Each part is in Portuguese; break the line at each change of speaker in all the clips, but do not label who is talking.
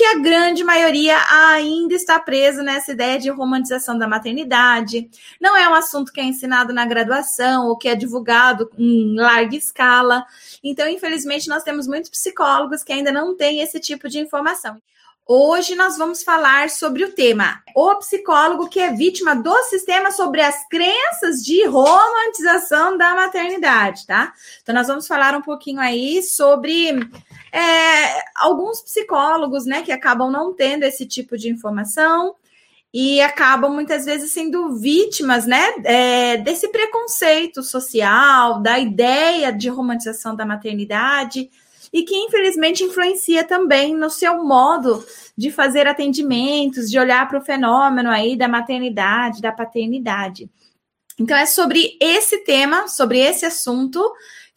porque a grande maioria ainda está presa nessa ideia de romantização da maternidade. Não é um assunto que é ensinado na graduação ou que é divulgado em larga escala. Então, infelizmente, nós temos muitos psicólogos que ainda não têm esse tipo de informação. Hoje nós vamos falar sobre o tema O psicólogo que é vítima do sistema sobre as crenças de romantização da maternidade, tá? Então nós vamos falar um pouquinho aí sobre é, alguns psicólogos, né, que acabam não tendo esse tipo de informação e acabam muitas vezes sendo vítimas, né, é, desse preconceito social, da ideia de romantização da maternidade e que infelizmente influencia também no seu modo de fazer atendimentos, de olhar para o fenômeno aí da maternidade, da paternidade. Então é sobre esse tema, sobre esse assunto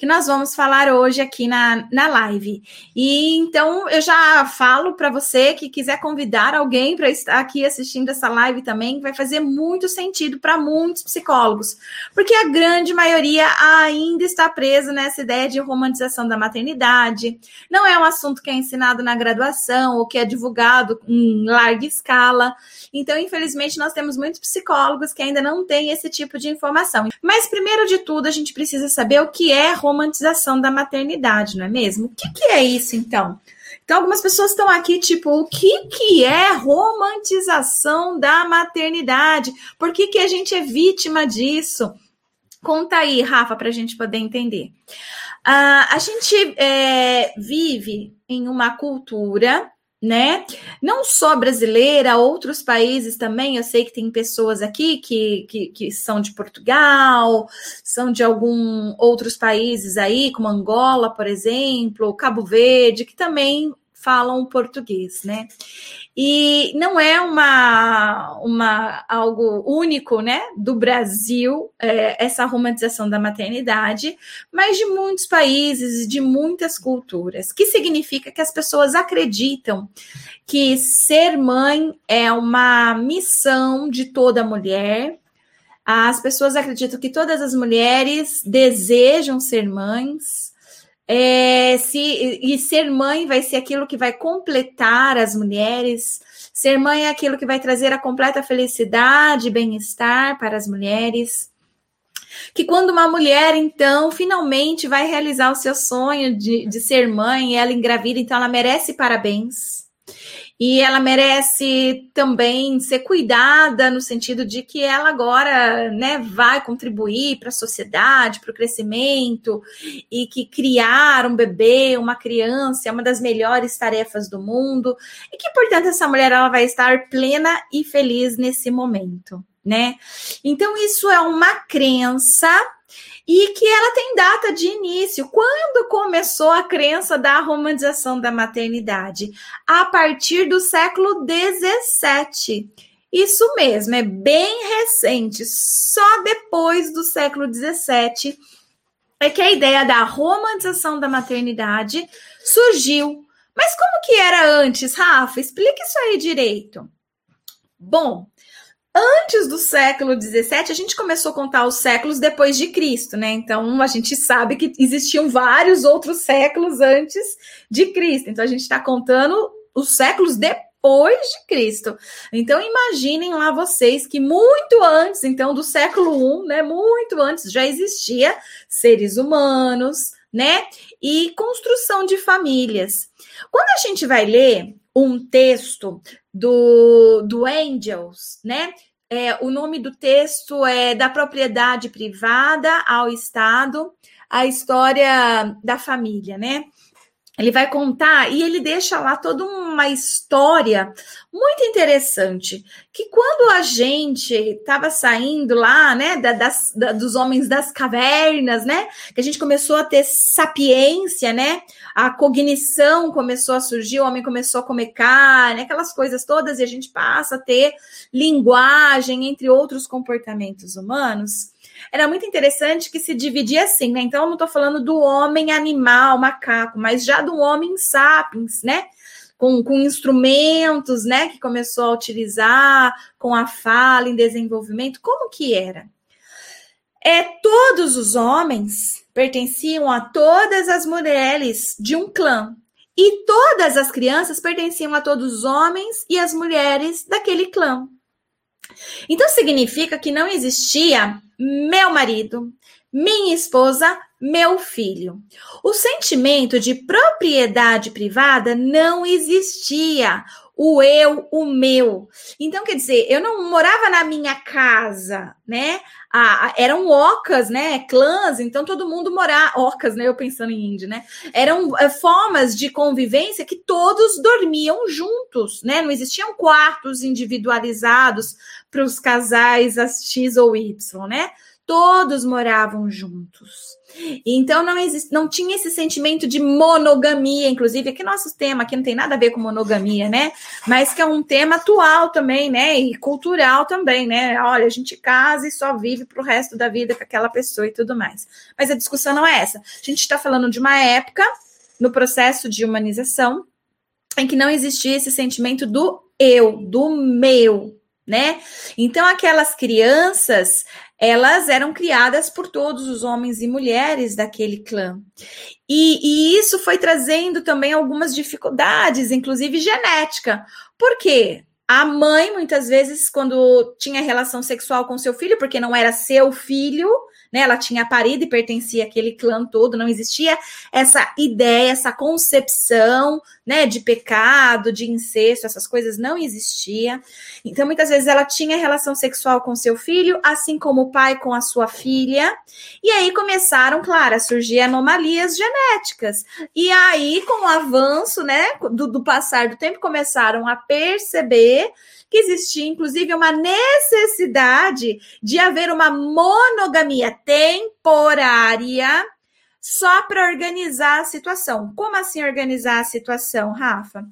que nós vamos falar hoje aqui na, na live. E então eu já falo para você que quiser convidar alguém para estar aqui assistindo essa live também, vai fazer muito sentido para muitos psicólogos, porque a grande maioria ainda está presa nessa ideia de romantização da maternidade. Não é um assunto que é ensinado na graduação ou que é divulgado em larga escala. Então, infelizmente, nós temos muitos psicólogos que ainda não têm esse tipo de informação. Mas primeiro de tudo, a gente precisa saber o que é romantização romantização da maternidade, não é mesmo? O que, que é isso, então? Então, algumas pessoas estão aqui, tipo, o que, que é romantização da maternidade? Por que, que a gente é vítima disso? Conta aí, Rafa, para a gente poder entender. Uh, a gente é, vive em uma cultura né? Não só brasileira, outros países também. Eu sei que tem pessoas aqui que, que, que são de Portugal, são de algum outros países aí, como Angola, por exemplo, Cabo Verde, que também falam português, né? E não é uma, uma algo único, né, do Brasil, é, essa romantização da maternidade, mas de muitos países, de muitas culturas, que significa que as pessoas acreditam que ser mãe é uma missão de toda mulher. As pessoas acreditam que todas as mulheres desejam ser mães, é, se, e ser mãe vai ser aquilo que vai completar as mulheres. Ser mãe é aquilo que vai trazer a completa felicidade e bem-estar para as mulheres. Que quando uma mulher, então, finalmente vai realizar o seu sonho de, de ser mãe, ela engravida, então ela merece parabéns e ela merece também ser cuidada no sentido de que ela agora né, vai contribuir para a sociedade, para o crescimento, e que criar um bebê, uma criança, é uma das melhores tarefas do mundo, e que, portanto, essa mulher ela vai estar plena e feliz nesse momento. Né? Então, isso é uma crença e que ela tem data de início. Quando começou a crença da romantização da maternidade? A partir do século XVII. Isso mesmo, é bem recente. Só depois do século XVII é que a ideia da romantização da maternidade surgiu. Mas como que era antes, Rafa? Explica isso aí direito. Bom, Antes do século XVII, a gente começou a contar os séculos depois de Cristo, né? Então a gente sabe que existiam vários outros séculos antes de Cristo. Então a gente está contando os séculos depois de Cristo. Então imaginem lá vocês que muito antes, então do século I, né? Muito antes já existia seres humanos, né? E construção de famílias. Quando a gente vai ler um texto do, do Angels, né? É, o nome do texto é Da Propriedade Privada ao Estado, a história da família, né? Ele vai contar e ele deixa lá toda uma história muito interessante. Que quando a gente estava saindo lá, né, da, das, da, dos homens das cavernas, né, que a gente começou a ter sapiência, né, a cognição começou a surgir, o homem começou a comer carne, aquelas coisas todas, e a gente passa a ter linguagem, entre outros comportamentos humanos era muito interessante que se dividia assim, né? Então, eu não estou falando do homem animal, macaco, mas já do homem sapiens, né? Com, com instrumentos, né? Que começou a utilizar, com a fala em desenvolvimento. Como que era? É, todos os homens pertenciam a todas as mulheres de um clã. E todas as crianças pertenciam a todos os homens e as mulheres daquele clã. Então significa que não existia meu marido, minha esposa, meu filho. O sentimento de propriedade privada não existia. O eu, o meu. Então, quer dizer, eu não morava na minha casa, né? Ah, eram ocas, né? Clãs, então todo mundo morava. Ocas, né? Eu pensando em índio, né? Eram é, formas de convivência que todos dormiam juntos, né? Não existiam quartos individualizados para os casais as X ou Y, né? todos moravam juntos. Então não existe, não tinha esse sentimento de monogamia, inclusive aqui nosso tema aqui não tem nada a ver com monogamia, né? Mas que é um tema atual também, né? E cultural também, né? Olha, a gente casa e só vive para o resto da vida com aquela pessoa e tudo mais. Mas a discussão não é essa. A gente está falando de uma época no processo de humanização em que não existia esse sentimento do eu, do meu, né? Então aquelas crianças, elas eram criadas por todos os homens e mulheres daquele clã. E, e, isso foi trazendo também algumas dificuldades, inclusive genética. Por quê? A mãe, muitas vezes, quando tinha relação sexual com seu filho, porque não era seu filho, né? Ela tinha parido e pertencia àquele clã todo, não existia essa ideia, essa concepção, né, de pecado, de incesto, essas coisas não existia. Então, muitas vezes ela tinha relação sexual com seu filho, assim como o pai com a sua filha. E aí começaram, claro, a surgir anomalias genéticas. E aí, com o avanço, né, do, do passar do tempo, começaram a perceber que existia, inclusive, uma necessidade de haver uma monogamia temporária só para organizar a situação. Como assim organizar a situação, Rafa?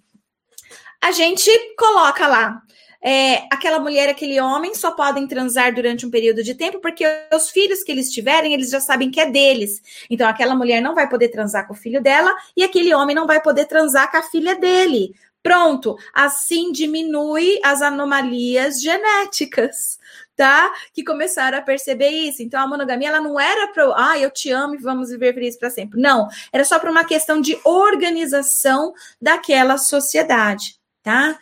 A gente coloca lá. É, aquela mulher, aquele homem só podem transar durante um período de tempo, porque os filhos que eles tiverem, eles já sabem que é deles. Então, aquela mulher não vai poder transar com o filho dela e aquele homem não vai poder transar com a filha dele. Pronto, assim diminui as anomalias genéticas, tá? Que começaram a perceber isso. Então a monogamia ela não era para, ah, eu te amo e vamos viver felizes para sempre. Não, era só para uma questão de organização daquela sociedade. Tá?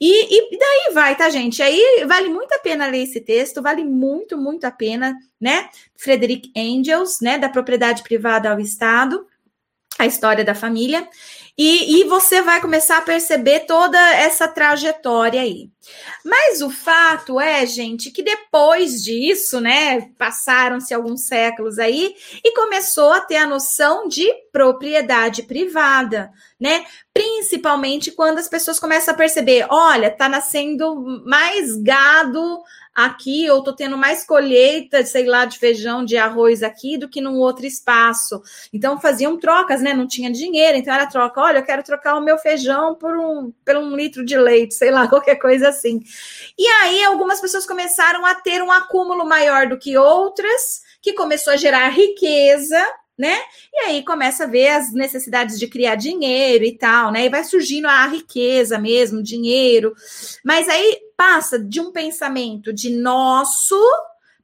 E, e daí vai, tá, gente? Aí vale muito a pena ler esse texto, vale muito, muito a pena, né? Frederick Engels, né? Da propriedade privada ao Estado, a história da família. E, e você vai começar a perceber toda essa trajetória aí. Mas o fato é, gente, que depois disso, né, passaram-se alguns séculos aí e começou a ter a noção de propriedade privada, né? Principalmente quando as pessoas começam a perceber, olha, tá nascendo mais gado aqui, ou tô tendo mais colheita, sei lá, de feijão, de arroz aqui do que num outro espaço. Então faziam trocas, né? Não tinha dinheiro, então era troca. Olha, eu quero trocar o meu feijão por um, por um litro de leite, sei lá, qualquer coisa assim. E aí algumas pessoas começaram a ter um acúmulo maior do que outras, que começou a gerar riqueza, né? E aí começa a ver as necessidades de criar dinheiro e tal, né? E vai surgindo a riqueza mesmo, dinheiro. Mas aí passa de um pensamento de nosso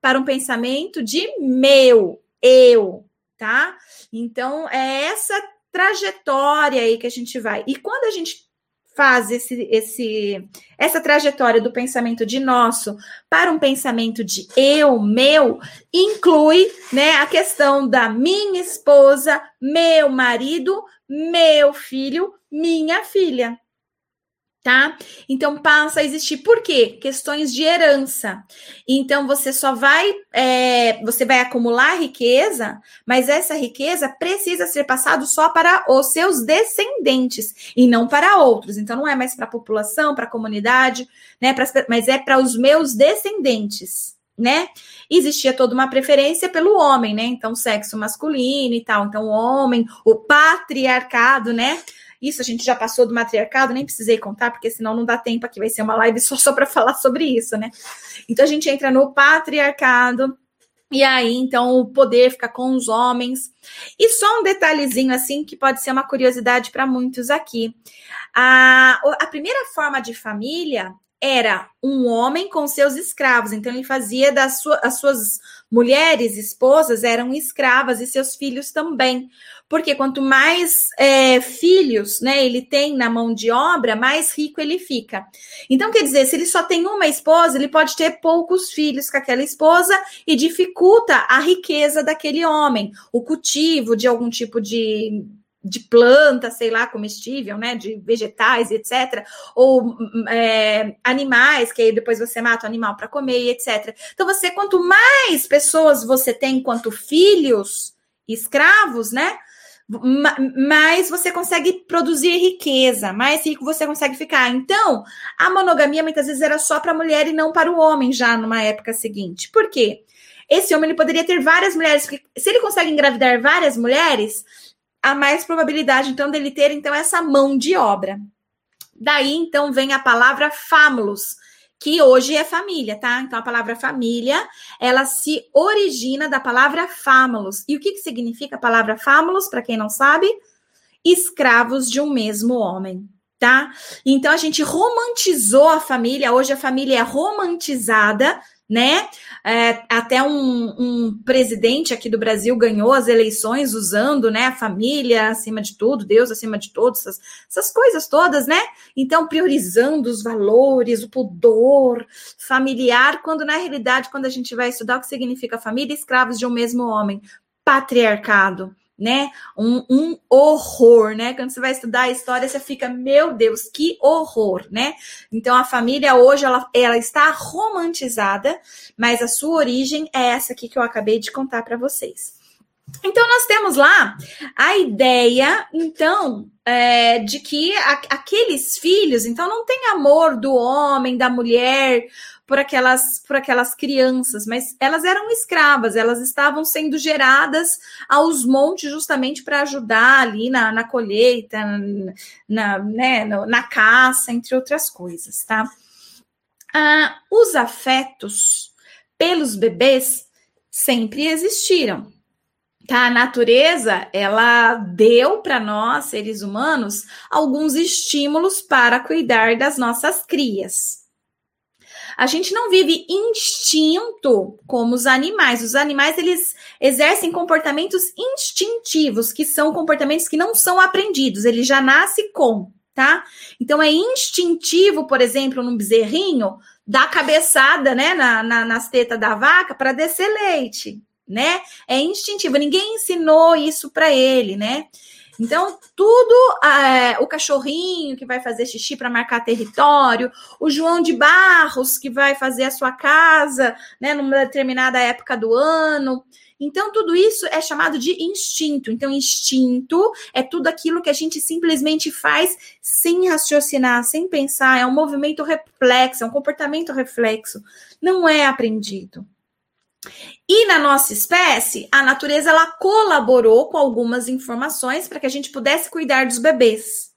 para um pensamento de meu, eu, tá? Então é essa trajetória aí que a gente vai. E quando a gente faz esse, esse, essa trajetória do pensamento de nosso para um pensamento de eu, meu, inclui né, a questão da minha esposa, meu marido, meu filho, minha filha tá? Então passa a existir por quê? Questões de herança. Então você só vai, é, você vai acumular riqueza, mas essa riqueza precisa ser passada só para os seus descendentes e não para outros. Então não é mais para a população, para a comunidade, né? Pra, mas é para os meus descendentes. Né? Existia toda uma preferência pelo homem, né? Então, sexo masculino e tal. Então, o homem, o patriarcado, né? Isso a gente já passou do matriarcado, nem precisei contar, porque senão não dá tempo aqui, vai ser uma live só, só para falar sobre isso, né? Então a gente entra no patriarcado, e aí, então, o poder fica com os homens. E só um detalhezinho, assim, que pode ser uma curiosidade para muitos aqui. A, a primeira forma de família era um homem com seus escravos. Então, ele fazia das sua, as suas mulheres, esposas, eram escravas e seus filhos também. Porque quanto mais é, filhos né, ele tem na mão de obra, mais rico ele fica. Então, quer dizer, se ele só tem uma esposa, ele pode ter poucos filhos com aquela esposa e dificulta a riqueza daquele homem, o cultivo de algum tipo de de planta, sei lá, comestível, né, de vegetais, etc., ou é, animais, que aí depois você mata o animal para comer, etc. Então, você, quanto mais pessoas você tem, quanto filhos, escravos, né, mais você consegue produzir riqueza, mais rico você consegue ficar. Então, a monogamia muitas vezes era só para a mulher e não para o homem já numa época seguinte. Por quê? Esse homem ele poderia ter várias mulheres, porque se ele consegue engravidar várias mulheres, há mais probabilidade, então, dele ter, então, essa mão de obra. Daí, então, vem a palavra famulus, que hoje é família, tá? Então, a palavra família, ela se origina da palavra famulus. E o que, que significa a palavra famulus, para quem não sabe? Escravos de um mesmo homem, tá? Então, a gente romantizou a família, hoje a família é romantizada, né? É, até um, um, presidente aqui do Brasil ganhou as eleições usando, né, a família acima de tudo, Deus acima de todos, essas, essas coisas todas, né? Então, priorizando os valores, o pudor familiar, quando na realidade, quando a gente vai estudar o que significa família, escravos de um mesmo homem, patriarcado, né? Um, um, horror, né? Quando você vai estudar a história, você fica, meu Deus, que horror, né? Então a família hoje ela, ela está romantizada, mas a sua origem é essa aqui que eu acabei de contar para vocês. Então nós temos lá a ideia, então, é, de que a, aqueles filhos, então, não tem amor do homem, da mulher, por aquelas, por aquelas crianças, mas elas eram escravas, elas estavam sendo geradas aos montes justamente para ajudar ali na, na colheita, na, né, na caça, entre outras coisas, tá? Ah, os afetos pelos bebês sempre existiram. Tá? A natureza, ela deu para nós, seres humanos, alguns estímulos para cuidar das nossas crias. A gente não vive instinto como os animais. Os animais eles exercem comportamentos instintivos, que são comportamentos que não são aprendidos, ele já nasce com, tá? Então é instintivo, por exemplo, num bezerrinho, dar cabeçada, né, na, na, nas tetas da vaca para descer leite, né? É instintivo, ninguém ensinou isso para ele, né? Então, tudo é, o cachorrinho que vai fazer xixi para marcar território, o João de Barros que vai fazer a sua casa, né, numa determinada época do ano. Então, tudo isso é chamado de instinto. Então, instinto é tudo aquilo que a gente simplesmente faz sem raciocinar, sem pensar. É um movimento reflexo, é um comportamento reflexo. Não é aprendido. E na nossa espécie, a natureza ela colaborou com algumas informações para que a gente pudesse cuidar dos bebês.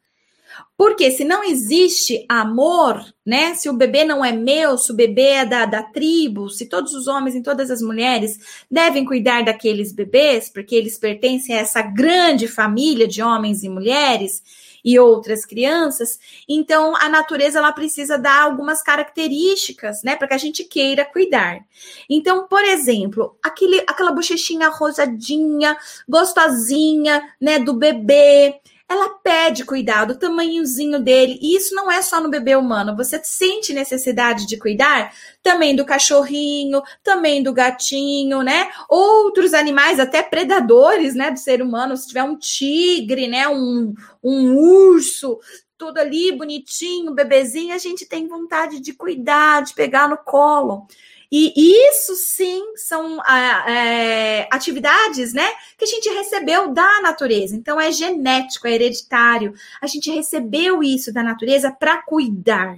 Porque se não existe amor, né? Se o bebê não é meu, se o bebê é da, da tribo, se todos os homens e todas as mulheres devem cuidar daqueles bebês, porque eles pertencem a essa grande família de homens e mulheres, e outras crianças, então a natureza ela precisa dar algumas características, né, para que a gente queira cuidar. Então, por exemplo, aquele, aquela bochechinha rosadinha, gostosinha, né, do bebê, ela pede cuidado, o tamanhozinho dele. E isso não é só no bebê humano. Você sente necessidade de cuidar também do cachorrinho, também do gatinho, né? Outros animais, até predadores, né, do ser humano. Se tiver um tigre, né, um, um urso, tudo ali bonitinho, bebezinho, a gente tem vontade de cuidar, de pegar no colo. E isso sim são é, atividades, né, que a gente recebeu da natureza. Então é genético, é hereditário. A gente recebeu isso da natureza para cuidar.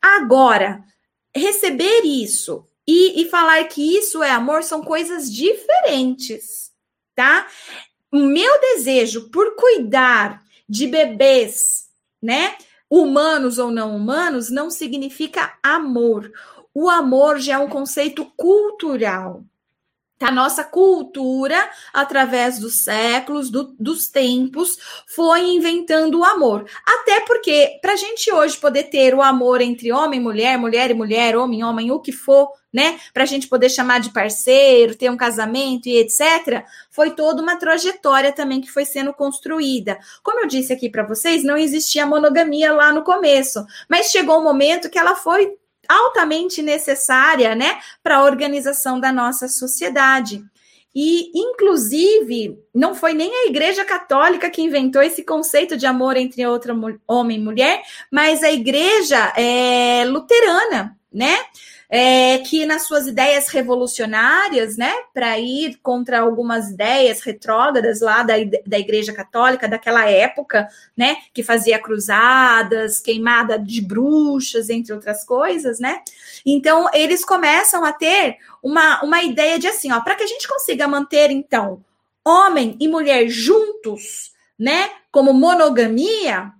Agora, receber isso e, e falar que isso é amor são coisas diferentes, tá? O meu desejo por cuidar de bebês, né? Humanos ou não humanos, não significa amor o amor já é um conceito cultural, A nossa cultura, através dos séculos, do, dos tempos, foi inventando o amor. Até porque, para a gente hoje poder ter o amor entre homem e mulher, mulher e mulher, homem e homem, o que for, né? Para a gente poder chamar de parceiro, ter um casamento e etc., foi toda uma trajetória também que foi sendo construída. Como eu disse aqui para vocês, não existia monogamia lá no começo, mas chegou um momento que ela foi altamente necessária, né, para a organização da nossa sociedade. E, inclusive, não foi nem a Igreja Católica que inventou esse conceito de amor entre outra homem e mulher, mas a Igreja é, Luterana, né? É, que nas suas ideias revolucionárias, né, para ir contra algumas ideias retrógradas lá da, da Igreja Católica daquela época, né, que fazia cruzadas, queimada de bruxas, entre outras coisas, né? Então, eles começam a ter uma, uma ideia de assim, ó, para que a gente consiga manter, então, homem e mulher juntos, né, como monogamia,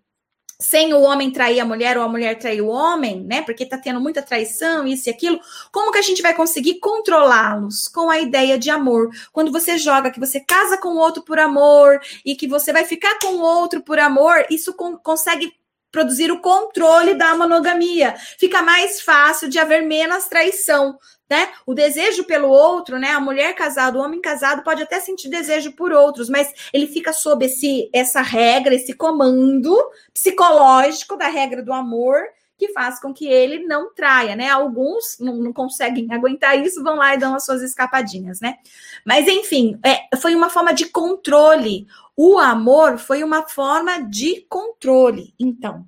sem o homem trair a mulher ou a mulher trair o homem, né? Porque tá tendo muita traição, isso e aquilo. Como que a gente vai conseguir controlá-los? Com a ideia de amor. Quando você joga que você casa com o outro por amor e que você vai ficar com o outro por amor, isso con consegue produzir o controle da monogamia. Fica mais fácil de haver menos traição, né? O desejo pelo outro, né? A mulher casada, o homem casado pode até sentir desejo por outros, mas ele fica sob esse, essa regra, esse comando psicológico da regra do amor que faz com que ele não traia, né? Alguns não, não, conseguem aguentar isso, vão lá e dão as suas escapadinhas, né? Mas enfim, é, foi uma forma de controle. O amor foi uma forma de controle, então.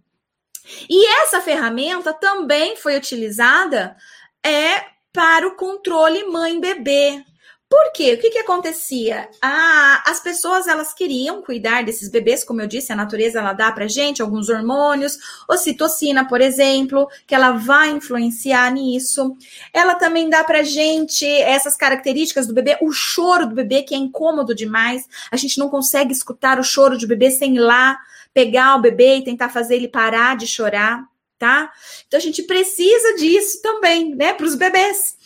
E essa ferramenta também foi utilizada é para o controle mãe-bebê. Por quê? O que, que acontecia? Ah, as pessoas elas queriam cuidar desses bebês, como eu disse, a natureza ela dá para gente alguns hormônios, ocitocina, por exemplo, que ela vai influenciar nisso. Ela também dá para gente essas características do bebê, o choro do bebê que é incômodo demais. A gente não consegue escutar o choro de bebê sem ir lá pegar o bebê e tentar fazer ele parar de chorar tá? Então a gente precisa disso também, né, para os bebês.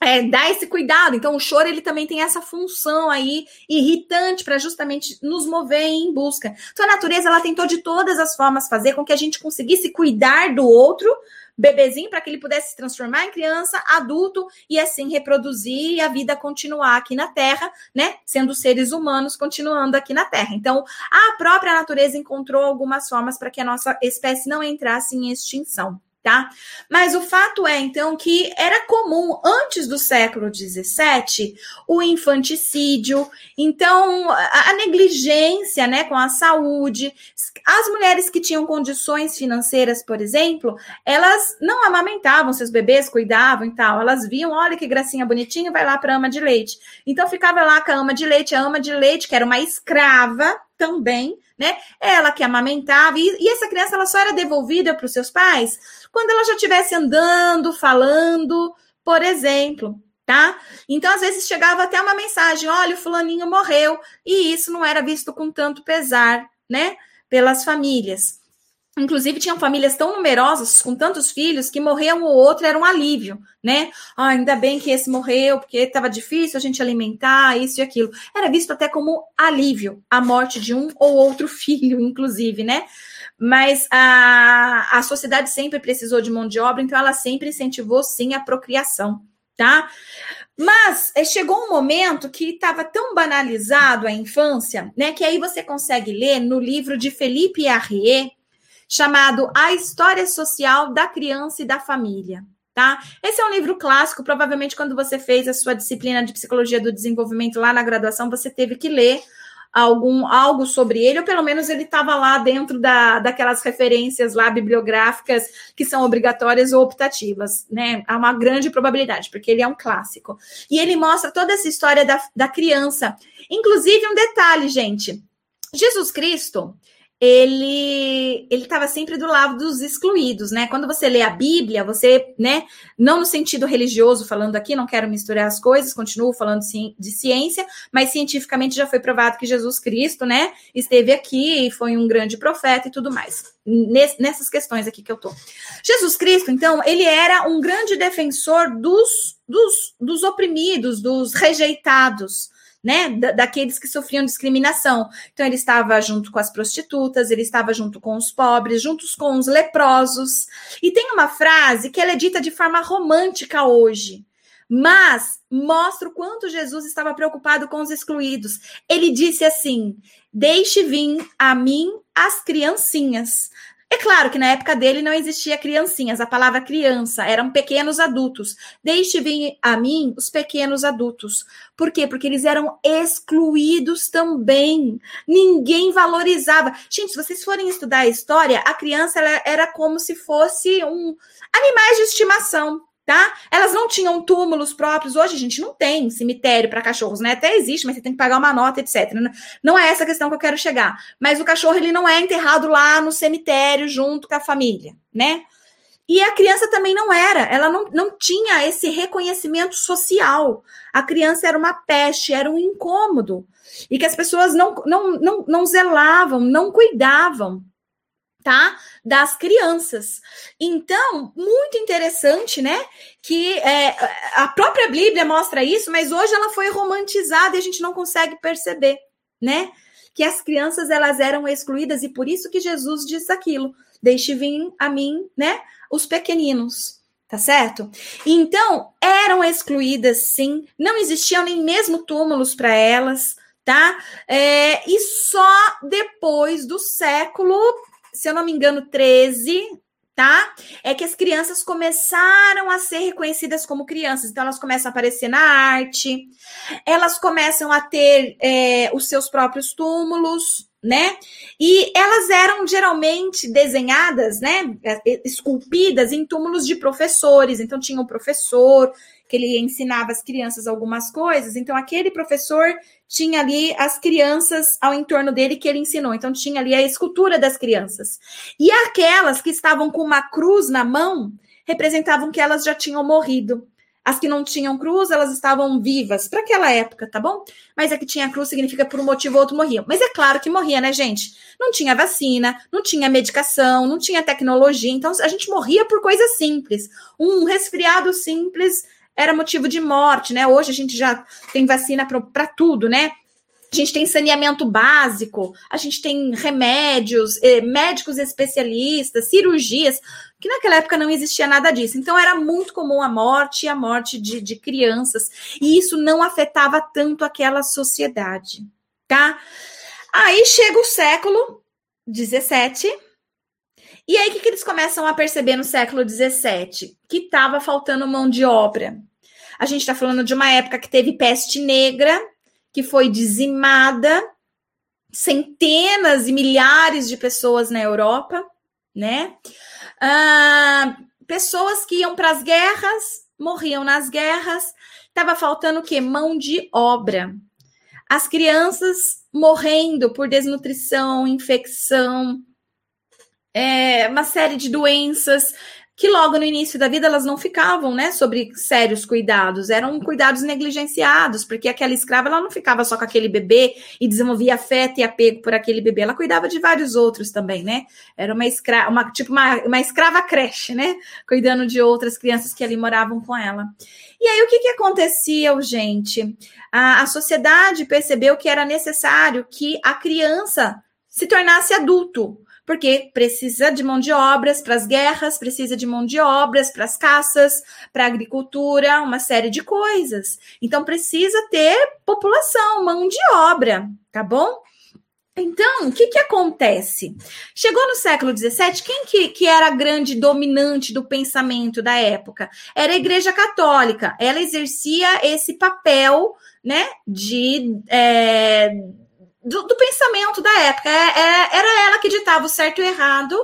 É, dar esse cuidado. Então, o choro ele também tem essa função aí irritante para justamente nos mover em busca. Então, a natureza ela tentou de todas as formas fazer com que a gente conseguisse cuidar do outro, bebezinho para que ele pudesse se transformar em criança, adulto e assim reproduzir e a vida continuar aqui na Terra, né? Sendo seres humanos continuando aqui na Terra. Então, a própria natureza encontrou algumas formas para que a nossa espécie não entrasse em extinção tá? Mas o fato é, então, que era comum, antes do século XVII, o infanticídio, então, a, negligência, né, com a saúde. As mulheres que tinham condições financeiras, por exemplo, elas não amamentavam seus bebês, cuidavam e tal, elas viam, olha que gracinha bonitinha, vai lá para ama de leite. Então, ficava lá com a ama de leite, a ama de leite, que era uma escrava também, né? Ela que amamentava, e, e essa criança ela só era devolvida para os seus pais quando ela já estivesse andando, falando, por exemplo, tá? Então, às vezes chegava até uma mensagem: olha, o fulaninho morreu, e isso não era visto com tanto pesar, né? Pelas famílias. Inclusive, tinham famílias tão numerosas, com tantos filhos, que morrer um ou outro era um alívio, né? Ah, ainda bem que esse morreu, porque estava difícil a gente alimentar, isso e aquilo. Era visto até como alívio a morte de um ou outro filho, inclusive, né? Mas a, a sociedade sempre precisou de mão de obra, então ela sempre incentivou, sim, a procriação, tá? Mas eh, chegou um momento que estava tão banalizado a infância, né? Que aí você consegue ler no livro de Felipe Arrier, chamado A História Social da Criança e da Família. Tá? Esse é um livro clássico, provavelmente quando você fez a sua disciplina de psicologia do desenvolvimento lá na graduação, você teve que ler algum algo sobre ele, ou pelo menos ele estava lá dentro da, daquelas referências lá bibliográficas que são obrigatórias ou optativas, né? Há uma grande probabilidade, porque ele é um clássico. E ele mostra toda essa história da, da criança. Inclusive, um detalhe, gente: Jesus Cristo ele ele estava sempre do lado dos excluídos, né? Quando você lê a Bíblia, você, né, não no sentido religioso falando aqui, não quero misturar as coisas, continuo falando de ciência, mas cientificamente já foi provado que Jesus Cristo, né, esteve aqui e foi um grande profeta e tudo mais. Nessas questões aqui que eu tô. Jesus Cristo, então, ele era um grande defensor dos, dos, dos oprimidos, dos rejeitados né, daqueles que sofriam discriminação. Então ele estava junto com as prostitutas, ele estava junto com os pobres, juntos com os leprosos. E tem uma frase que ela é dita de forma romântica hoje, mas mostra o quanto Jesus estava preocupado com os excluídos. Ele disse assim: Deixe vir a mim as criancinhas. É claro que na época dele não existia criancinhas, a palavra criança, eram pequenos adultos. Deixe vir a mim os pequenos adultos. Por quê? Porque eles eram excluídos também. Ninguém valorizava. Gente, se vocês forem estudar a história, a criança era como se fosse um animais de estimação tá? Elas não tinham túmulos próprios. Hoje a gente não tem cemitério para cachorros, né? Até existe, mas você tem que pagar uma nota, etc. Não é essa a questão que eu quero chegar. Mas o cachorro ele não é enterrado lá no cemitério junto com a família, né? E a criança também não era, ela não, não tinha esse reconhecimento social. A criança era uma peste, era um incômodo. E que as pessoas não, não, não, não zelavam, não cuidavam tá? Das crianças. Então, muito interessante, né? Que é, a própria Bíblia mostra isso, mas hoje ela foi romantizada e a gente não consegue perceber, né? Que as crianças elas eram excluídas e por isso que Jesus diz aquilo: deixe vir a mim, né? Os pequeninos. Tá certo? Então, eram excluídas, sim, não existiam nem mesmo túmulos para elas, tá? É, e só depois do século se eu não me engano, 13, tá? É que as crianças começaram a ser reconhecidas como crianças. Então, elas começam a aparecer na arte, elas começam a ter é, os seus próprios túmulos, né? E elas eram geralmente desenhadas, né? Esculpidas em túmulos de professores. Então, tinha um professor que ele ensinava as crianças algumas coisas. Então, aquele professor tinha ali as crianças ao entorno dele que ele ensinou. Então, tinha ali a escultura das crianças. E aquelas que estavam com uma cruz na mão representavam que elas já tinham morrido. As que não tinham cruz, elas estavam vivas para aquela época, tá bom? Mas a que tinha cruz significa por um motivo ou outro morriam. Mas é claro que morria, né, gente? Não tinha vacina, não tinha medicação, não tinha tecnologia. Então a gente morria por coisas simples. Um resfriado simples era motivo de morte, né? Hoje a gente já tem vacina para tudo, né? A gente tem saneamento básico, a gente tem remédios, eh, médicos especialistas, cirurgias, que naquela época não existia nada disso. Então era muito comum a morte e a morte de, de crianças, e isso não afetava tanto aquela sociedade, tá? Aí chega o século 17 e aí, o que, que eles começam a perceber no século XVII? Que estava faltando mão de obra. A gente está falando de uma época que teve peste negra, que foi dizimada, centenas e milhares de pessoas na Europa, né? Ah, pessoas que iam para as guerras, morriam nas guerras, estava faltando o quê? Mão de obra. As crianças morrendo por desnutrição, infecção, é, uma série de doenças que logo no início da vida elas não ficavam, né, sobre sérios cuidados, eram cuidados negligenciados, porque aquela escrava ela não ficava só com aquele bebê e desenvolvia afeto e apego por aquele bebê, ela cuidava de vários outros também, né? Era uma escrava, uma, tipo uma, uma escrava creche, né? Cuidando de outras crianças que ali moravam com ela. E aí o que que acontecia, gente? A, a sociedade percebeu que era necessário que a criança se tornasse adulto porque precisa de mão de obras para as guerras, precisa de mão de obras para as caças, para a agricultura, uma série de coisas. Então precisa ter população, mão de obra, tá bom? Então, o que, que acontece? Chegou no século XVII, quem que, que era a grande dominante do pensamento da época? Era a Igreja Católica. Ela exercia esse papel, né, de é, do, do pensamento da época. É, é, era ela que ditava o certo e o errado.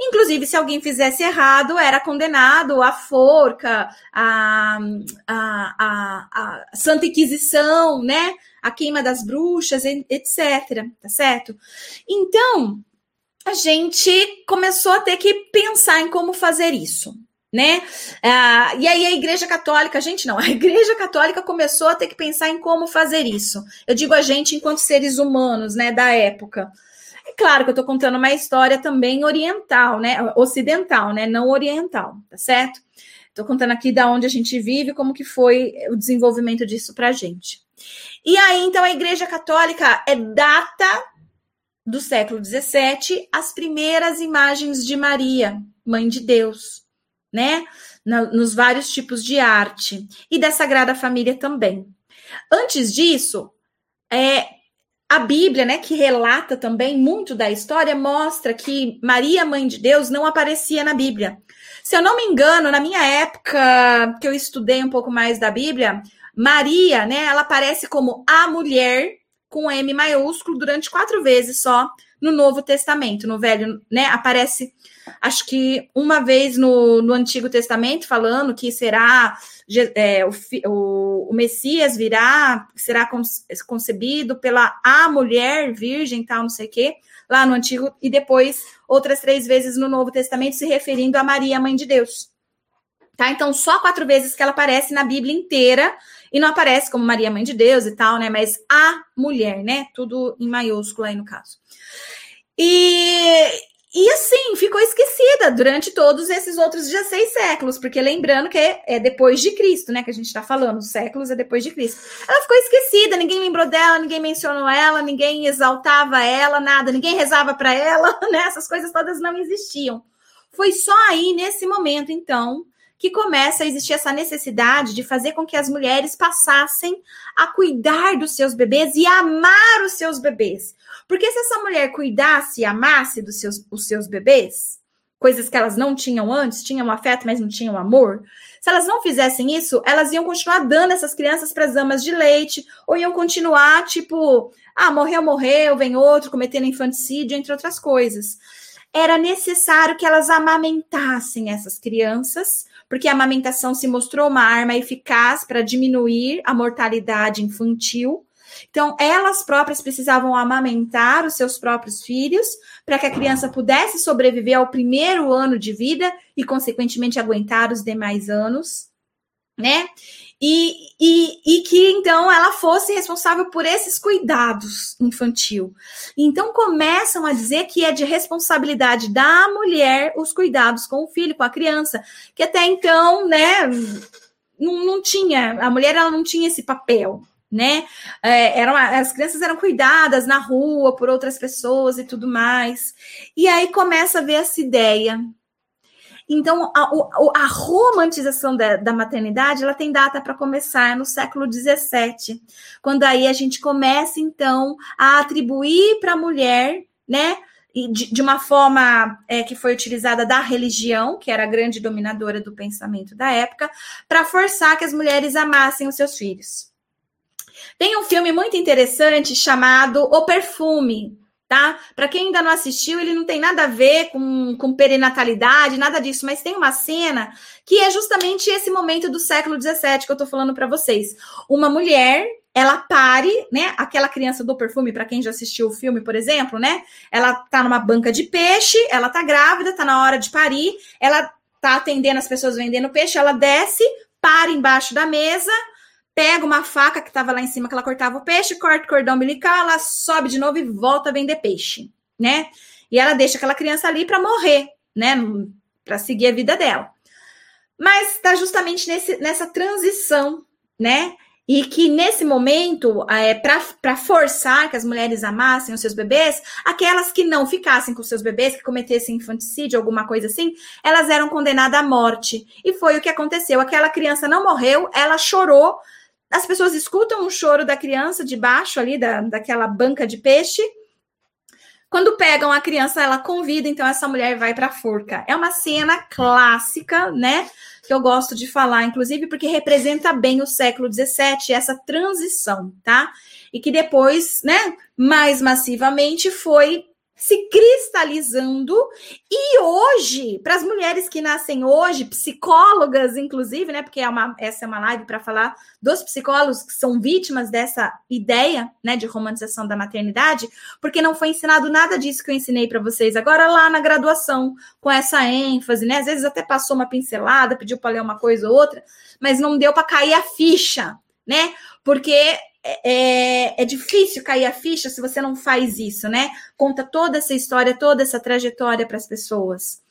Inclusive, se alguém fizesse errado, era condenado à forca, à, à, à, à Santa Inquisição, né? A queima das bruxas, etc. Tá certo? Então, a gente começou a ter que pensar em como fazer isso, né? Ah, e aí a Igreja Católica, a gente não, a Igreja Católica começou a ter que pensar em como fazer isso. Eu digo a gente enquanto seres humanos, né, da época. É claro que eu estou contando uma história também oriental, né, ocidental, né, não oriental, tá certo? Estou contando aqui da onde a gente vive, como que foi o desenvolvimento disso para a gente. E aí, então, a Igreja Católica é data do século XVII as primeiras imagens de Maria, Mãe de Deus, né? Nos vários tipos de arte e da Sagrada Família também. Antes disso, é, a Bíblia, né, que relata também muito da história, mostra que Maria, Mãe de Deus, não aparecia na Bíblia. Se eu não me engano, na minha época que eu estudei um pouco mais da Bíblia, Maria, né, ela aparece como a mulher com M maiúsculo durante quatro vezes só no Novo Testamento. No Velho, né, aparece, acho que uma vez no, no Antigo Testamento, falando que será é, o, o, Messias virá, será concebido pela a mulher virgem, tal, não sei o quê, lá no Antigo, e depois outras três vezes no Novo Testamento, se referindo a Maria, mãe de Deus. Tá? Então, só quatro vezes que ela aparece na Bíblia inteira, e não aparece como Maria, mãe de Deus e tal, né? Mas a mulher, né? Tudo em maiúsculo aí no caso. E, e assim, ficou esquecida durante todos esses outros 16 séculos, porque lembrando que é depois de Cristo, né? Que a gente está falando, os séculos é depois de Cristo. Ela ficou esquecida, ninguém lembrou dela, ninguém mencionou ela, ninguém exaltava ela, nada, ninguém rezava para ela, né? Essas coisas todas não existiam. Foi só aí, nesse momento, então, que começa a existir essa necessidade de fazer com que as mulheres passassem a cuidar dos seus bebês e amar os seus bebês. Porque se essa mulher cuidasse e amasse dos seus, os seus bebês, coisas que elas não tinham antes, tinham afeto, mas não tinham amor, se elas não fizessem isso, elas iam continuar dando essas crianças para as amas de leite, ou iam continuar, tipo, ah, morreu, morreu, vem outro, cometendo infanticídio, entre outras coisas. Era necessário que elas amamentassem essas crianças porque a amamentação se mostrou uma arma eficaz para diminuir a mortalidade infantil. Então, elas próprias precisavam amamentar os seus próprios filhos para que a criança pudesse sobreviver ao primeiro ano de vida e, consequentemente, aguentar os demais anos, né? E, e, e, que então ela fosse responsável por esses cuidados infantil. Então começam a dizer que é de responsabilidade da mulher os cuidados com o filho, com a criança, que até então, né, não, não tinha, a mulher ela não tinha esse papel, né? É, eram, as crianças eram cuidadas na rua por outras pessoas e tudo mais. E aí começa a ver essa ideia então, a, a romantização da, da, maternidade ela tem data para começar no século XVII, quando aí a gente começa, então, a atribuir para a mulher, né, de, de uma forma é, que foi utilizada da religião, que era a grande dominadora do pensamento da época, para forçar que as mulheres amassem os seus filhos. Tem um filme muito interessante chamado O Perfume, tá? Para quem ainda não assistiu, ele não tem nada a ver com, com perinatalidade, nada disso, mas tem uma cena que é justamente esse momento do século XVII que eu tô falando para vocês. Uma mulher ela pare, né? Aquela criança do perfume, para quem já assistiu o filme, por exemplo, né? Ela tá numa banca de peixe, ela tá grávida, tá na hora de parir, ela tá atendendo as pessoas vendendo peixe, ela desce, para embaixo da mesa, pega uma faca que estava lá em cima, que ela cortava o peixe, corta o cordão umbilical, ela sobe de novo e volta a vender peixe, né? E ela deixa aquela criança ali para morrer, né? Para seguir a vida dela. Mas está justamente nesse, nessa transição, né? E que nesse momento, é, para forçar que as mulheres amassem os seus bebês, aquelas que não ficassem com seus bebês, que cometessem infanticídio, alguma coisa assim, elas eram condenadas à morte. E foi o que aconteceu. Aquela criança não morreu, ela chorou, as pessoas escutam o choro da criança debaixo ali da, daquela banca de peixe. Quando pegam a criança, ela convida, então essa mulher vai para a forca. É uma cena clássica, né? Que eu gosto de falar, inclusive, porque representa bem o século XVII, essa transição, tá? E que depois, né, mais massivamente foi se cristalizando e hoje, para as mulheres que nascem hoje, psicólogas inclusive, né, porque é uma, essa é uma live para falar dos psicólogos que são vítimas dessa ideia, né, de romantização da maternidade, porque não foi ensinado nada disso que eu ensinei para vocês agora lá na graduação, com essa ênfase, né? Às vezes até passou uma pincelada, pediu para ler uma coisa ou outra, mas não deu para cair a ficha, né? Porque é, é, difícil cair a ficha se você não faz isso, né? Conta toda essa história, toda essa trajetória para as pessoas.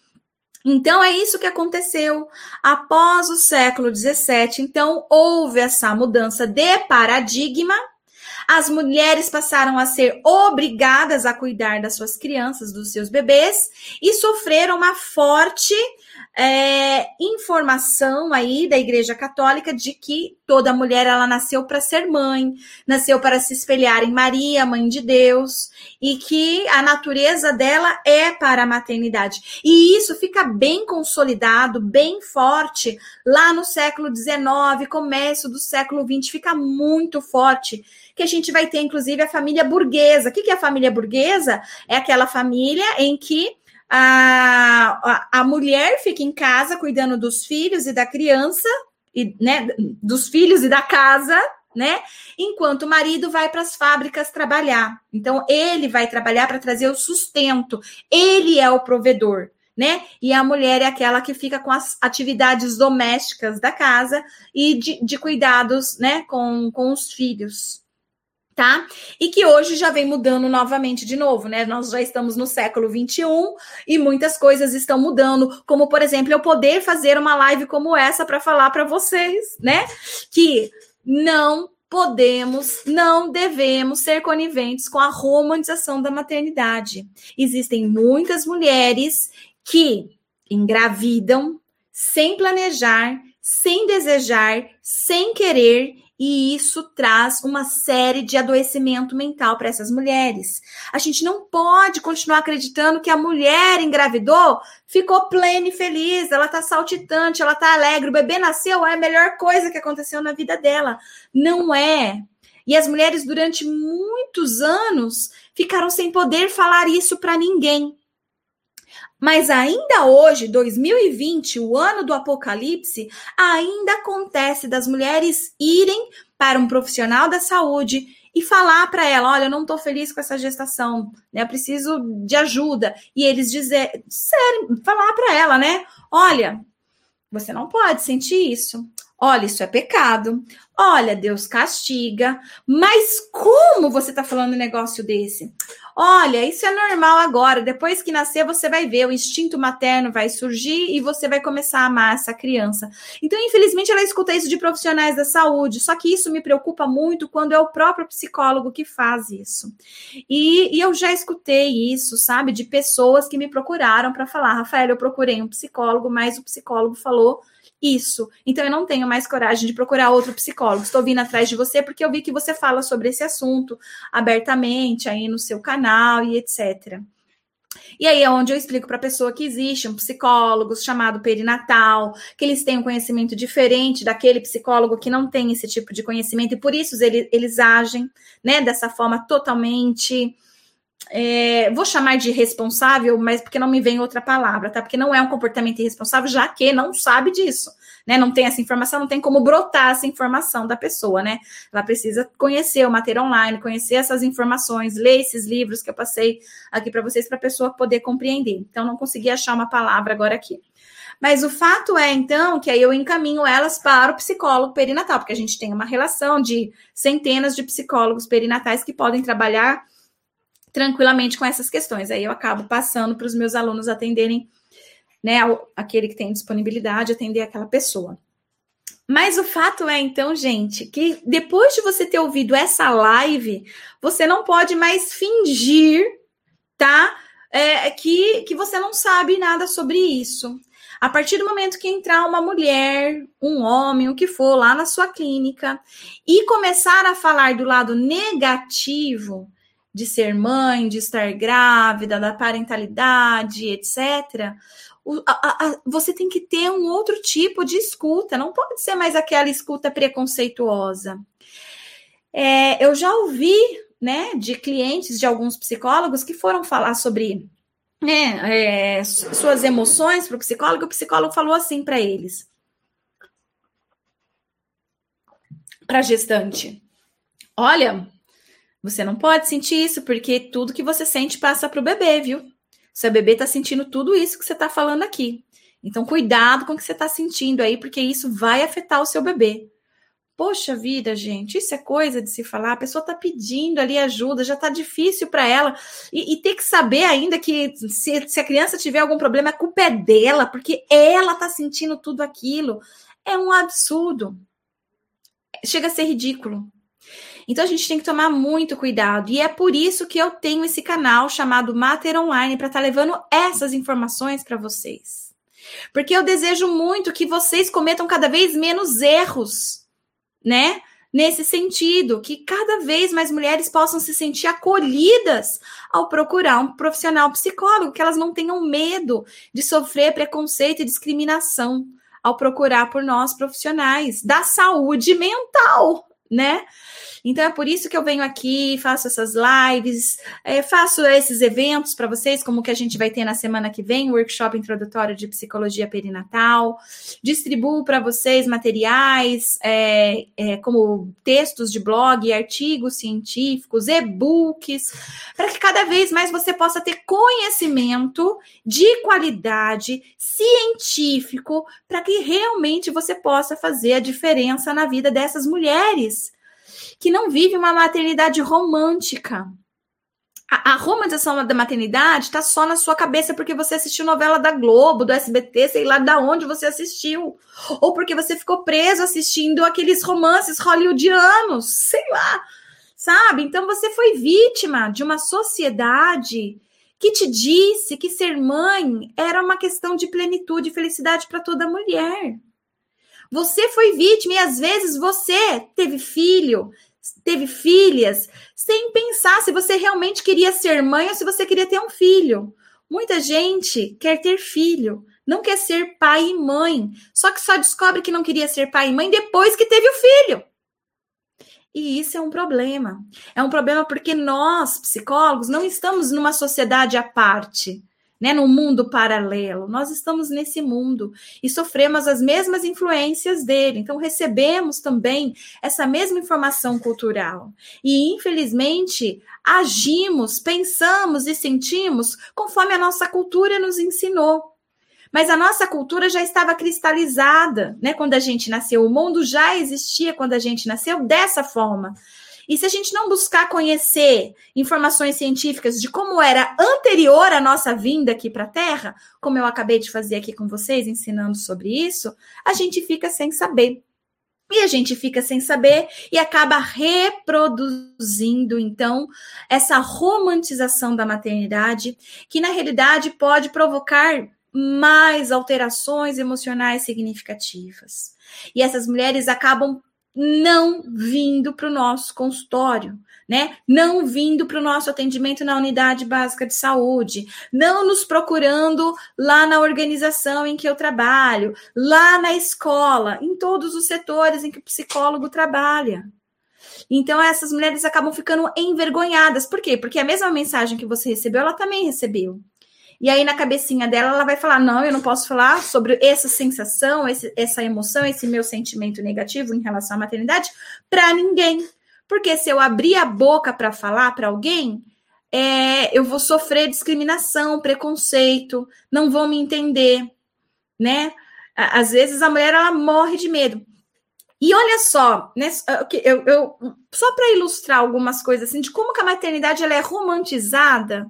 Então é isso que aconteceu após o século XVII. Então houve essa mudança de paradigma. As mulheres passaram a ser obrigadas a cuidar das suas crianças, dos seus bebês, e sofreram uma forte é, informação aí da Igreja Católica de que toda mulher ela nasceu para ser mãe, nasceu para se espelhar em Maria, mãe de Deus, e que a natureza dela é para a maternidade. E isso fica bem consolidado, bem forte lá no século XIX, começo do século XX, fica muito forte. Que a gente vai ter, inclusive, a família burguesa. O que é a família burguesa? É aquela família em que a, a, mulher fica em casa cuidando dos filhos e da criança, e, né, dos filhos e da casa, né? Enquanto o marido vai para as fábricas trabalhar. Então, ele vai trabalhar para trazer o sustento. Ele é o provedor, né? E a mulher é aquela que fica com as atividades domésticas da casa e de, de cuidados, né, com, com os filhos tá? E que hoje já vem mudando novamente de novo, né? Nós já estamos no século 21 e muitas coisas estão mudando, como por exemplo, eu poder fazer uma live como essa para falar para vocês, né? Que não podemos, não devemos ser coniventes com a romantização da maternidade. Existem muitas mulheres que engravidam sem planejar, sem desejar, sem querer e isso traz uma série de adoecimento mental para essas mulheres. A gente não pode continuar acreditando que a mulher engravidou, ficou plena e feliz, ela tá saltitante, ela tá alegre, o bebê nasceu, é a melhor coisa que aconteceu na vida dela. Não é. E as mulheres durante muitos anos ficaram sem poder falar isso para ninguém. Mas ainda hoje, 2020, o ano do apocalipse, ainda acontece das mulheres irem para um profissional da saúde e falar para ela: olha, eu não estou feliz com essa gestação, né? Eu preciso de ajuda. E eles dizer, sério, falar para ela, né? Olha, você não pode sentir isso. Olha, isso é pecado. Olha, Deus castiga. Mas como você está falando um negócio desse? Olha, isso é normal agora. Depois que nascer, você vai ver, o instinto materno vai surgir e você vai começar a amar essa criança. Então, infelizmente, ela escuta isso de profissionais da saúde. Só que isso me preocupa muito quando é o próprio psicólogo que faz isso. E, e eu já escutei isso, sabe, de pessoas que me procuraram para falar: Rafael, eu procurei um psicólogo, mas o psicólogo falou isso. Então eu não tenho mais coragem de procurar outro psicólogo. Estou vindo atrás de você porque eu vi que você fala sobre esse assunto abertamente aí no seu canal e etc. E aí é onde eu explico para a pessoa que existe um psicólogo chamado perinatal, que eles têm um conhecimento diferente daquele psicólogo que não tem esse tipo de conhecimento, e por isso eles, eles agem né, dessa forma totalmente é, vou chamar de responsável, mas porque não me vem outra palavra, tá? Porque não é um comportamento irresponsável, já que não sabe disso, né? Não tem essa informação, não tem como brotar essa informação da pessoa, né? Ela precisa conhecer o material online, conhecer essas informações, ler esses livros que eu passei aqui para vocês, para a pessoa poder compreender. Então, não consegui achar uma palavra agora aqui. Mas o fato é, então, que aí eu encaminho elas para o psicólogo perinatal, porque a gente tem uma relação de centenas de psicólogos perinatais que podem trabalhar tranquilamente com essas questões. Aí eu acabo passando para os meus alunos atenderem, né, aquele que tem disponibilidade, atender aquela pessoa. Mas o fato é, então, gente, que depois de você ter ouvido essa live, você não pode mais fingir, tá? É, que, que você não sabe nada sobre isso. A partir do momento que entrar uma mulher, um homem, o que for, lá na sua clínica e começar a falar do lado negativo de ser mãe, de estar grávida, da parentalidade, etc., o, a, a, você tem que ter um outro tipo de escuta, não pode ser mais aquela escuta preconceituosa. É, eu já ouvi né, de clientes de alguns psicólogos que foram falar sobre né, é, suas emoções para o psicólogo. O psicólogo falou assim para eles, para gestante: Olha, você não pode sentir isso porque tudo que você sente passa para o bebê, viu? Seu bebê está sentindo tudo isso que você está falando aqui. Então, cuidado com o que você está sentindo aí, porque isso vai afetar o seu bebê. Poxa vida, gente, isso é coisa de se falar. A pessoa está pedindo ali ajuda, já está difícil para ela. E, e, ter que saber ainda que se, se, a criança tiver algum problema, a culpa é dela, porque ela está sentindo tudo aquilo. É um absurdo. Chega a ser ridículo. Então a gente tem que tomar muito cuidado. E é por isso que eu tenho esse canal chamado Mater Online para estar tá levando essas informações para vocês. Porque eu desejo muito que vocês cometam cada vez menos erros, né? Nesse sentido, que cada vez mais mulheres possam se sentir acolhidas ao procurar um profissional psicólogo, que elas não tenham medo de sofrer preconceito e discriminação ao procurar por nós profissionais da saúde mental, né? Então é por isso que eu venho aqui, faço essas lives, é, faço esses eventos para vocês, como que a gente vai ter na semana que vem, workshop introdutório de psicologia perinatal. Distribuo para vocês materiais, é, é, como textos de blog, artigos científicos, e-books, para que cada vez mais você possa ter conhecimento de qualidade científico, para que realmente você possa fazer a diferença na vida dessas mulheres que não vive uma maternidade romântica. A, a romantização da maternidade está só na sua cabeça porque você assistiu novela da Globo, do SBT, sei lá da onde você assistiu. Ou porque você ficou preso assistindo aqueles romances hollywoodianos, sei lá. Sabe? Então você foi vítima de uma sociedade que te disse que ser mãe era uma questão de plenitude e felicidade para toda mulher. Você foi vítima e às vezes você teve filho, teve filhas, sem pensar se você realmente queria ser mãe ou se você queria ter um filho. Muita gente quer ter filho, não quer ser pai e mãe, só que só descobre que não queria ser pai e mãe depois que teve o filho. E isso é um problema. É um problema porque nós, psicólogos, não estamos numa sociedade à parte né, no mundo paralelo. Nós estamos nesse mundo e sofremos as mesmas influências dele. Então recebemos também essa mesma informação cultural. E infelizmente agimos, pensamos e sentimos conforme a nossa cultura nos ensinou. Mas a nossa cultura já estava cristalizada, né? Quando a gente nasceu, o mundo já existia quando a gente nasceu dessa forma. E se a gente não buscar conhecer informações científicas de como era anterior à nossa vinda aqui para a Terra, como eu acabei de fazer aqui com vocês, ensinando sobre isso, a gente fica sem saber. E a gente fica sem saber e acaba reproduzindo, então, essa romantização da maternidade, que na realidade pode provocar mais alterações emocionais significativas. E essas mulheres acabam não vindo para o nosso consultório, né? Não vindo para o nosso atendimento na unidade básica de saúde, não nos procurando lá na organização em que eu trabalho, lá na escola, em todos os setores em que o psicólogo trabalha. Então, essas mulheres acabam ficando envergonhadas. Por quê? Porque a mesma mensagem que você recebeu, ela também recebeu. E aí, na cabecinha dela, ela vai falar: não, eu não posso falar sobre essa sensação, esse, essa emoção, esse meu sentimento negativo em relação à maternidade para ninguém. Porque se eu abrir a boca para falar para alguém, é, eu vou sofrer discriminação, preconceito, não vão me entender, né? Às vezes a mulher ela morre de medo. E olha só, né, eu, eu só para ilustrar algumas coisas assim de como que a maternidade ela é romantizada,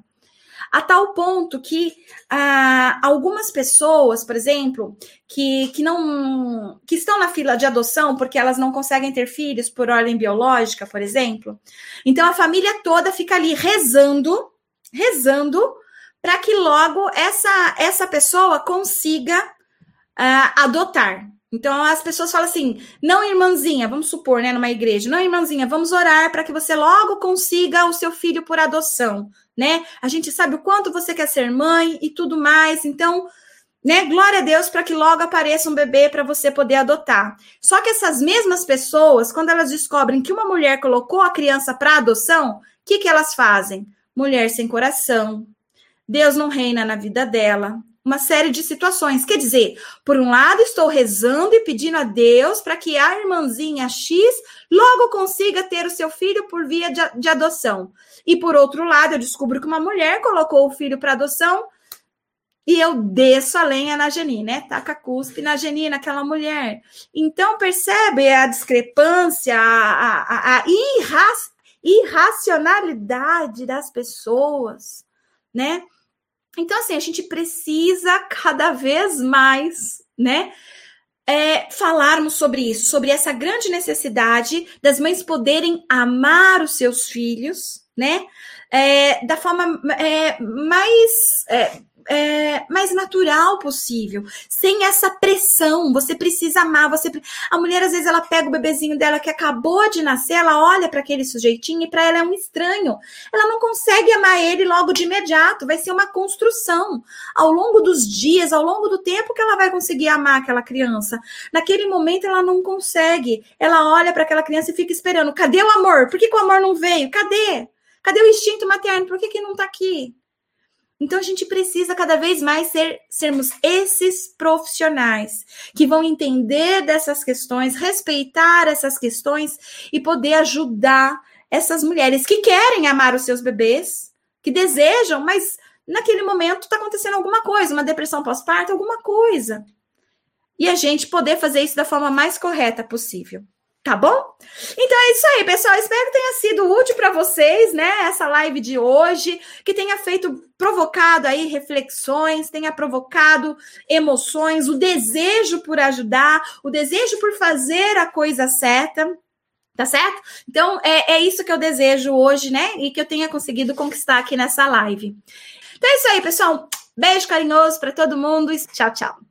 a tal ponto que ah, algumas pessoas, por exemplo, que, que não que estão na fila de adoção porque elas não conseguem ter filhos por ordem biológica, por exemplo. Então a família toda fica ali rezando, rezando para que logo essa essa pessoa consiga ah, adotar. Então as pessoas falam assim: não, irmãzinha, vamos supor, né, numa igreja, não, irmãzinha, vamos orar para que você logo consiga o seu filho por adoção né? A gente sabe o quanto você quer ser mãe e tudo mais. Então, né? Glória a Deus para que logo apareça um bebê para você poder adotar. Só que essas mesmas pessoas, quando elas descobrem que uma mulher colocou a criança para adoção, o que, que elas fazem? Mulher sem coração, Deus não reina na vida dela, uma série de situações. Quer dizer, por um lado, estou rezando e pedindo a Deus para que a irmãzinha X logo consiga ter o seu filho por via de, de, adoção. E por outro lado, eu descubro que uma mulher colocou o filho para adoção e eu desço a lenha na Geni, né? Taca cuspe na Geni, naquela mulher. Então, percebe a discrepância, a, a, a irra, irracionalidade das pessoas, né? Então, assim, a gente precisa cada vez mais, né? É, falarmos sobre isso, sobre essa grande necessidade das mães poderem amar os seus filhos, né? É, da forma é, mais é, mais natural possível, sem essa pressão. Você precisa amar, você a mulher às vezes ela pega o bebezinho dela que acabou de nascer, ela olha para aquele sujeitinho e para ela é um estranho. Ela não consegue amar ele logo de imediato, vai ser uma construção ao longo dos dias, ao longo do tempo que ela vai conseguir amar aquela criança. Naquele momento ela não consegue. Ela olha para aquela criança e fica esperando. Cadê o amor? Por que, que o amor não veio? Cadê? Cadê o instinto materno? Por que, que não está aqui? Então a gente precisa cada vez mais ser, sermos esses profissionais que vão entender dessas questões, respeitar essas questões e poder ajudar essas mulheres que querem amar os seus bebês, que desejam, mas naquele momento está acontecendo alguma coisa, uma depressão pós-parto, alguma coisa. E a gente poder fazer isso da forma mais correta possível. Tá bom? Então é isso aí, pessoal. Espero que tenha sido útil para vocês, né? Essa live de hoje, que tenha feito, provocado aí reflexões, tenha provocado emoções, o desejo por ajudar, o desejo por fazer a coisa certa. Tá certo? Então é, é isso que eu desejo hoje, né? E que eu tenha conseguido conquistar aqui nessa live. Então é isso aí, pessoal. Beijo carinhoso para todo mundo e tchau, tchau.